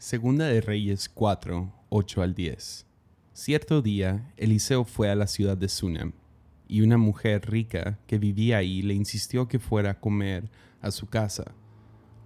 Segunda de Reyes 4, 8 al 10. Cierto día, Eliseo fue a la ciudad de Sunem, y una mujer rica que vivía ahí le insistió que fuera a comer a su casa.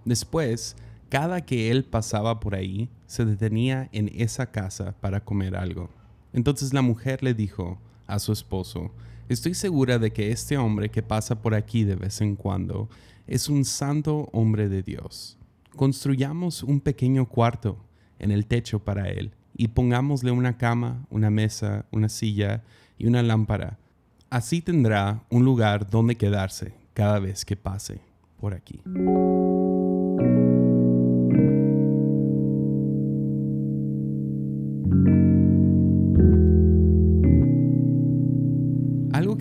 Después, cada que él pasaba por ahí, se detenía en esa casa para comer algo. Entonces la mujer le dijo a su esposo, Estoy segura de que este hombre que pasa por aquí de vez en cuando es un santo hombre de Dios construyamos un pequeño cuarto en el techo para él y pongámosle una cama, una mesa, una silla y una lámpara. Así tendrá un lugar donde quedarse cada vez que pase por aquí.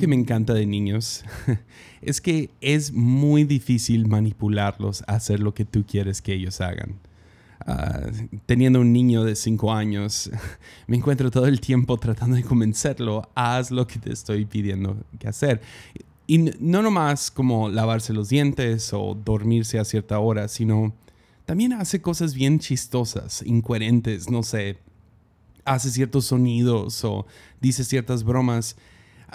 Que me encanta de niños es que es muy difícil manipularlos a hacer lo que tú quieres que ellos hagan. Ah, teniendo un niño de 5 años, me encuentro todo el tiempo tratando de convencerlo, haz lo que te estoy pidiendo que hacer. Y no nomás como lavarse los dientes o dormirse a cierta hora, sino también hace cosas bien chistosas, incoherentes, no sé, hace ciertos sonidos o dice ciertas bromas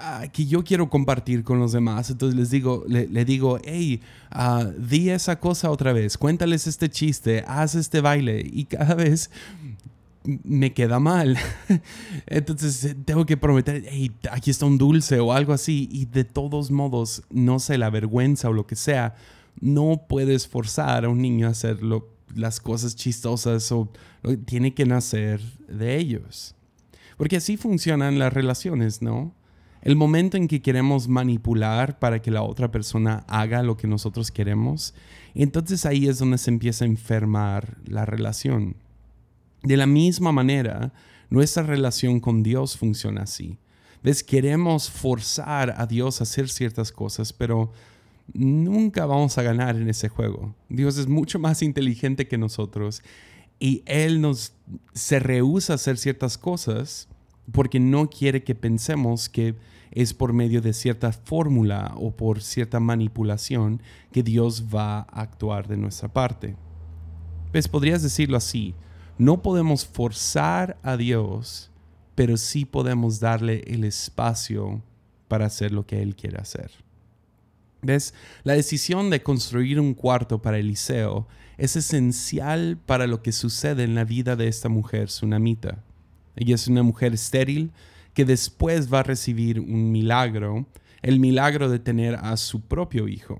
Ah, que yo quiero compartir con los demás. Entonces les digo, le, digo, hey, uh, di esa cosa otra vez, cuéntales este chiste, haz este baile. Y cada vez me queda mal. Entonces tengo que prometer, hey, aquí está un dulce o algo así. Y de todos modos, no sé, la vergüenza o lo que sea, no puedes forzar a un niño a hacer las cosas chistosas o tiene que nacer de ellos. Porque así funcionan las relaciones, ¿no? El momento en que queremos manipular para que la otra persona haga lo que nosotros queremos, entonces ahí es donde se empieza a enfermar la relación. De la misma manera, nuestra relación con Dios funciona así. ¿Ves? Queremos forzar a Dios a hacer ciertas cosas, pero nunca vamos a ganar en ese juego. Dios es mucho más inteligente que nosotros y Él nos se rehúsa a hacer ciertas cosas porque no quiere que pensemos que es por medio de cierta fórmula o por cierta manipulación que Dios va a actuar de nuestra parte. ¿Ves? Podrías decirlo así, no podemos forzar a Dios, pero sí podemos darle el espacio para hacer lo que Él quiere hacer. ¿Ves? La decisión de construir un cuarto para Eliseo es esencial para lo que sucede en la vida de esta mujer tsunamita. Ella es una mujer estéril que después va a recibir un milagro, el milagro de tener a su propio hijo.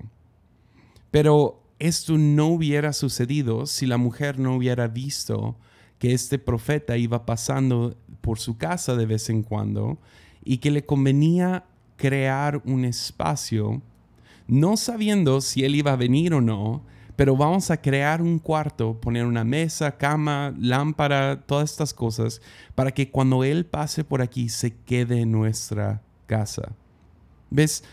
Pero esto no hubiera sucedido si la mujer no hubiera visto que este profeta iba pasando por su casa de vez en cuando y que le convenía crear un espacio, no sabiendo si él iba a venir o no, pero vamos a crear un cuarto, poner una mesa, cama, lámpara, todas estas cosas, para que cuando Él pase por aquí se quede en nuestra casa. ¿Ves?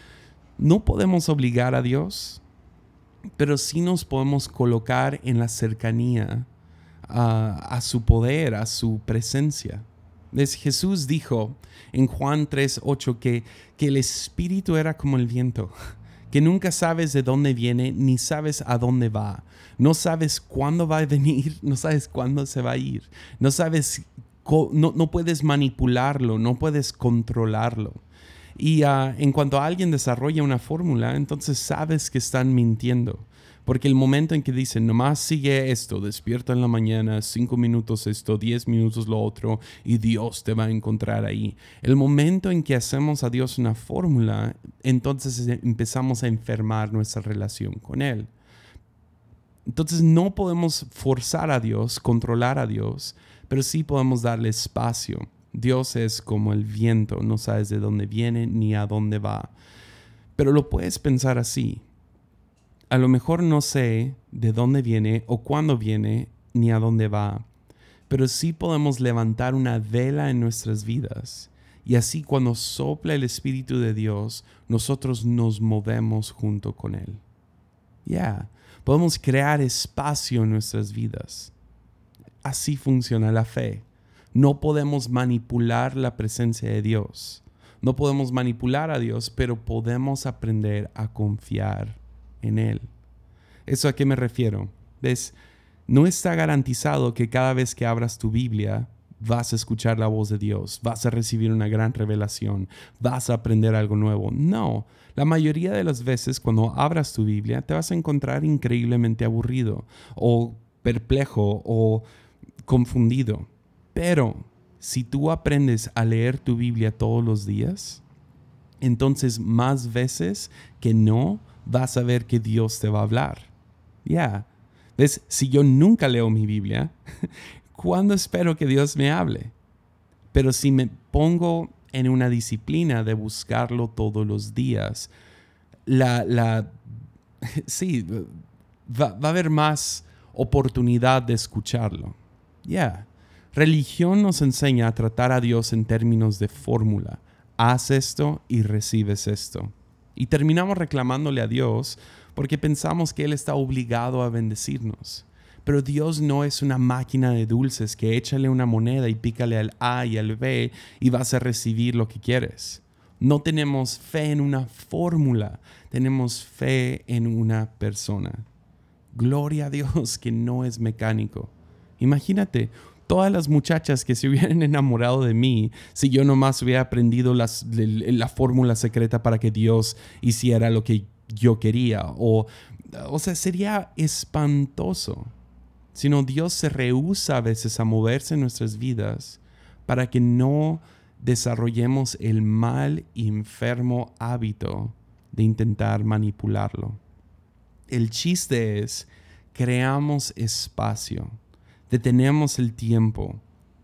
No podemos obligar a Dios, pero sí nos podemos colocar en la cercanía a, su poder, a su presencia. ¿Ves? Jesús dijo en Juan 3:8 que, que el Espíritu era como el viento que nunca sabes de dónde viene ni sabes a dónde va. No sabes cuándo va a venir, no sabes cuándo se va a ir. No sabes, no, no puedes manipularlo, no puedes controlarlo. Y ah, en cuanto alguien desarrolla una fórmula, entonces sabes que están mintiendo. Porque el momento en que dicen, nomás sigue esto, despierta en la mañana, cinco minutos esto, diez minutos lo otro, y Dios te va a encontrar ahí. El momento en que hacemos a Dios una fórmula, entonces empezamos a enfermar nuestra relación con Él. Entonces no podemos forzar a Dios, controlar a Dios, pero sí podemos darle espacio. Dios es como el viento, no sabes de dónde viene ni a dónde va. Pero lo puedes pensar así a lo mejor no sé de dónde viene o cuándo viene ni a dónde va, pero sí podemos levantar una vela en nuestras vidas. Y así cuando sopla el Espíritu de Dios, nosotros nos movemos junto con Él. Ya, podemos crear espacio en nuestras vidas. Así funciona la fe. No podemos manipular la presencia de Dios. No podemos manipular a Dios, pero podemos aprender a confiar en Él. ¿Eso a qué me refiero? ¿Ves? no está garantizado que cada vez que abras tu Biblia vas a escuchar la voz de Dios, vas a recibir una gran revelación, vas a aprender algo nuevo. No, la mayoría de las veces cuando abras tu Biblia te vas a encontrar increíblemente aburrido o perplejo o confundido. Pero si tú aprendes a leer tu Biblia todos los días, entonces más veces que no vas a ver que Dios te va a hablar. Ya. ¿Ves? Si yo nunca leo mi Biblia, ¿cuándo espero que Dios me hable? Pero si me pongo en una disciplina de buscarlo todos los días, la, la sí, va, a haber más oportunidad de escucharlo. Ya. Religión nos enseña a tratar a Dios en términos de fórmula. Haz esto y recibes esto. Y terminamos reclamándole a Dios porque pensamos que Él está obligado a bendecirnos. Pero Dios no es una máquina de dulces que échale una moneda y pícale al A y al B y vas a recibir lo que quieres. No tenemos fe en una fórmula, tenemos fe en una persona. Gloria a Dios que no es mecánico. Imagínate, todas las muchachas que se hubieran enamorado de mí si yo nomás hubiera aprendido la fórmula secreta para que Dios hiciera lo que yo quería. O, o sea, sería espantoso. Sino Dios se rehúsa a veces a moverse en nuestras vidas para que no desarrollemos el mal enfermo hábito de intentar manipularlo. El chiste es, creamos espacio detenemos el tiempo,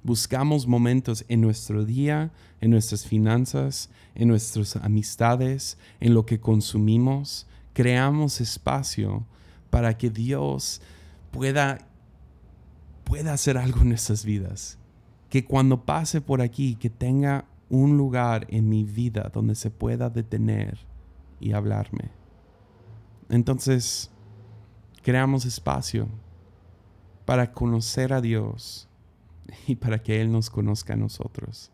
buscamos momentos en nuestro día, en nuestras finanzas, en nuestras amistades, en lo que consumimos, creamos espacio para que Dios pueda, pueda hacer algo en nuestras vidas. Que cuando pase por aquí, que tenga un lugar en mi vida donde se pueda detener y hablarme. Entonces, creamos espacio para conocer a Dios y para que Él nos conozca a nosotros.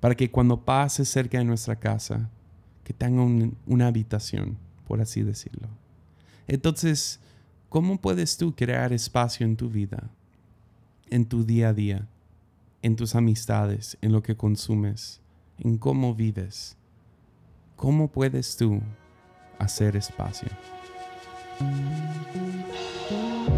Para que cuando pase cerca de nuestra casa, que tenga una habitación, por así decirlo. Entonces, ¿cómo puedes tú crear espacio en tu vida, en tu día a día, en tus amistades, en lo que consumes, en cómo vives? ¿Cómo puedes tú hacer espacio?